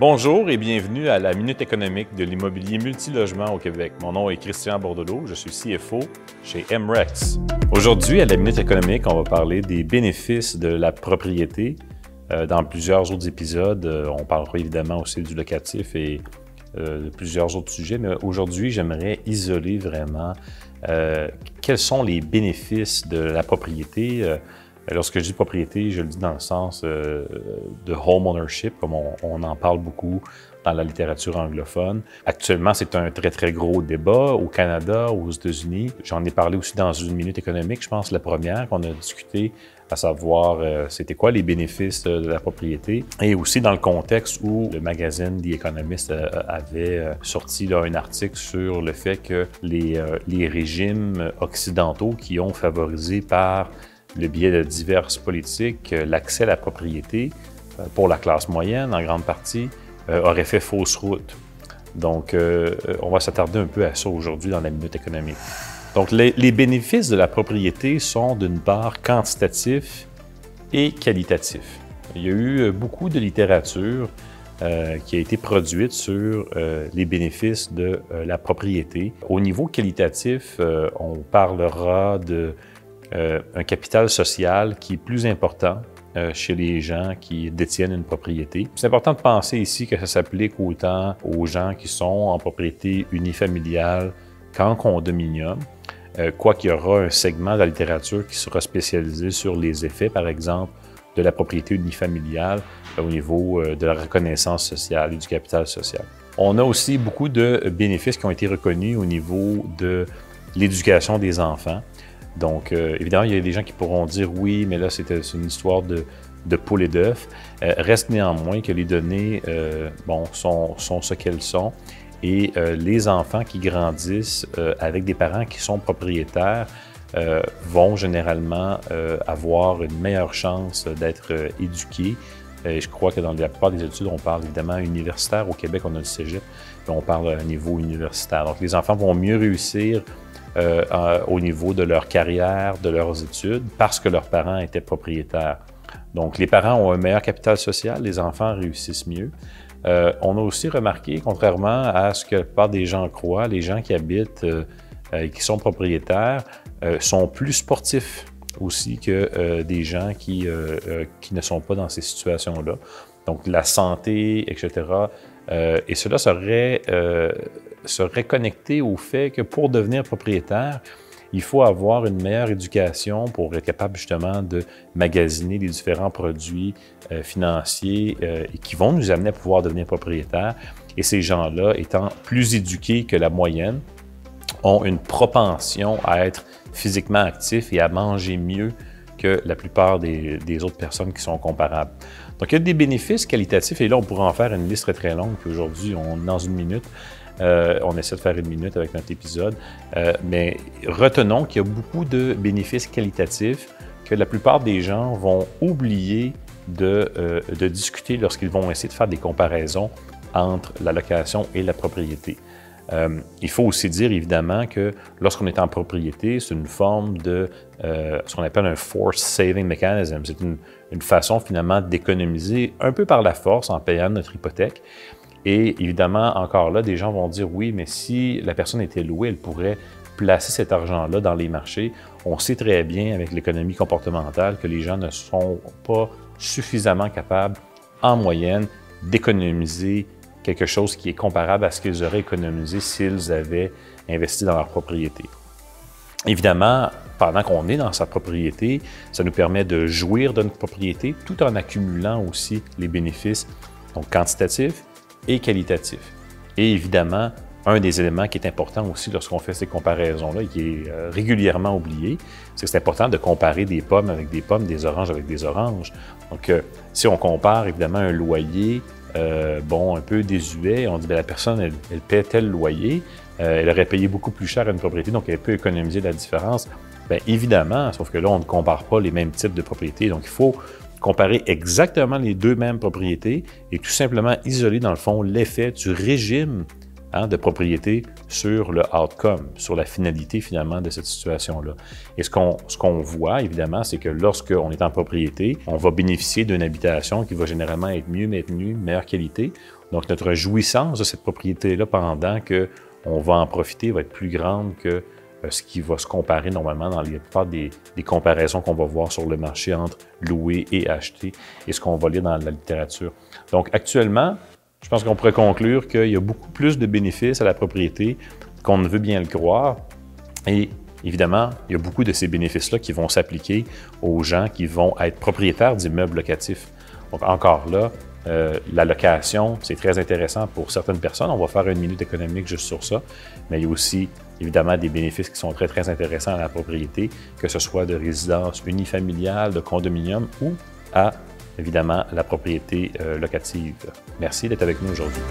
Bonjour et bienvenue à la Minute économique de l'immobilier multilogement au Québec. Mon nom est Christian Bordelot, je suis CFO chez MREX. Aujourd'hui, à la Minute économique, on va parler des bénéfices de la propriété. Euh, dans plusieurs autres épisodes, euh, on parlera évidemment aussi du locatif et euh, de plusieurs autres sujets, mais aujourd'hui, j'aimerais isoler vraiment quels sont les bénéfices de la propriété Lorsque je dis propriété, je le dis dans le sens euh, de home ownership, comme on, en parle beaucoup dans la littérature anglophone. Actuellement, c'est un très, très gros débat au Canada, aux États-Unis. J'en ai parlé aussi dans une minute économique, je pense, la première qu'on a discuté, à savoir euh, c'était quoi les bénéfices de la propriété. Et aussi dans le contexte où le magazine The Economist euh, avait sorti un article sur le fait que les régimes occidentaux qui ont favorisé par le biais de diverses politiques, euh, l'accès à la propriété euh, pour la classe moyenne, en grande partie, euh, aurait fait fausse route. Donc, on va s'attarder un peu à ça aujourd'hui dans la minute économique. Donc, les, bénéfices de la propriété sont d'une part quantitatifs et qualitatifs. Il y a eu beaucoup de littérature qui a été produite sur les bénéfices de la propriété. Au niveau qualitatif, on parlera de euh, un capital social qui est plus important euh, chez les gens qui détiennent une propriété. C'est important de penser ici que ça s'applique autant aux gens qui sont en propriété unifamiliale qu'en condominium. Euh, quoi qu'il y aura un segment de la littérature qui sera spécialisé sur les effets, par exemple, de la propriété unifamiliale au niveau de la reconnaissance sociale et du capital social. On a aussi beaucoup de bénéfices qui ont été reconnus au niveau de l'éducation des enfants. Donc, euh, évidemment, il y a des gens qui pourront dire oui, mais là, c'est une histoire de, de poule et d'œuf. Euh, reste néanmoins que les données euh, bon, sont, sont ce qu'elles sont. Et les enfants qui grandissent avec des parents qui sont propriétaires vont généralement avoir une meilleure chance d'être éduqués. je crois que dans la plupart des études, on parle évidemment universitaire. Au Québec, on a le cégep, mais on parle à un niveau universitaire. Donc, les enfants vont mieux réussir euh, au niveau de leur carrière, de leurs études, parce que leurs parents étaient propriétaires. Donc, les parents ont un meilleur capital social, les enfants réussissent mieux. Euh, on a aussi remarqué, contrairement à ce que la plupart des gens croient, les gens qui habitent euh, et qui sont propriétaires sont plus sportifs aussi que des gens qui, qui ne sont pas dans ces situations-là. Donc, la santé, etc. et cela serait se reconnecter au fait que pour devenir propriétaire, il faut avoir une meilleure éducation pour être capable justement de magasiner les différents produits euh, financiers euh, qui vont nous amener à pouvoir devenir propriétaire. Et ces gens-là, étant plus éduqués que la moyenne, ont une propension à être physiquement actifs et à manger mieux que la plupart des, autres personnes qui sont comparables. Donc, il y a des bénéfices qualitatifs et là, on pourrait en faire une liste très, très longue. Puis aujourd'hui, on dans une minute. Euh, on essaie de faire une minute avec notre épisode. Euh, mais retenons qu'il y a beaucoup de bénéfices qualitatifs que la plupart des gens vont oublier de, euh, de discuter lorsqu'ils vont essayer de faire des comparaisons entre la location et la propriété. Il faut aussi dire évidemment que lorsqu'on est en propriété, c'est une forme de ce qu'on appelle un force saving mechanism. C'est une, une, façon finalement d'économiser un peu par la force en payant notre hypothèque. Et évidemment, encore là, des gens vont dire oui, mais si la personne était louée, elle pourrait placer cet argent-là dans les marchés. On sait très bien avec l'économie comportementale que les gens ne sont pas suffisamment capables, en moyenne, d'économiser quelque chose qui est comparable à ce qu'ils auraient économisé s'ils avaient investi dans leur propriété. Évidemment, pendant qu'on est dans sa propriété, ça nous permet de jouir de notre propriété tout en accumulant aussi les bénéfices quantitatifs et qualitatif. Et évidemment, un des éléments qui est important aussi lorsqu'on fait ces comparaisons-là, qui est euh, régulièrement oublié, c'est que c'est important de comparer des pommes avec des pommes, des oranges avec des oranges. Donc, euh, si on compare évidemment un loyer, euh, bon, un peu désuet, on dit, bien, la personne, elle, paie tel loyer, elle aurait payé beaucoup plus cher à une propriété, donc elle peut économiser la différence. Bien, évidemment, sauf que là, on ne compare pas les mêmes types de propriétés. Donc, il faut comparer exactement les deux mêmes propriétés et tout simplement isoler, dans le fond, l'effet du régime hein, de propriété sur le outcome, sur la finalité finalement de cette situation-là. Et ce qu'on ce qu'on voit, évidemment, c'est que lorsqu'on est en propriété, on va bénéficier d'une habitation qui va généralement être mieux maintenue, meilleure qualité. Donc, notre jouissance de cette propriété-là pendant qu'on va en profiter va être plus grande que euh, ce qui va se comparer normalement dans les plupart des, comparaisons qu'on va voir sur le marché entre louer et acheter et ce qu'on va lire dans la littérature. Donc, actuellement, je pense qu'on pourrait conclure qu'il y a beaucoup plus de bénéfices à la propriété qu'on ne veut bien le croire. Et évidemment, il y a beaucoup de ces bénéfices-là qui vont s'appliquer aux gens qui vont être propriétaires d'immeubles locatifs. Donc, encore là, euh, la location, c'est très intéressant pour certaines personnes. On va faire une minute économique juste sur ça. Mais il y a aussi, évidemment, des bénéfices qui sont très, très intéressants à la propriété, que ce soit de résidence unifamiliale, de condominium ou à, évidemment, la propriété euh, locative. Merci d'être avec nous aujourd'hui.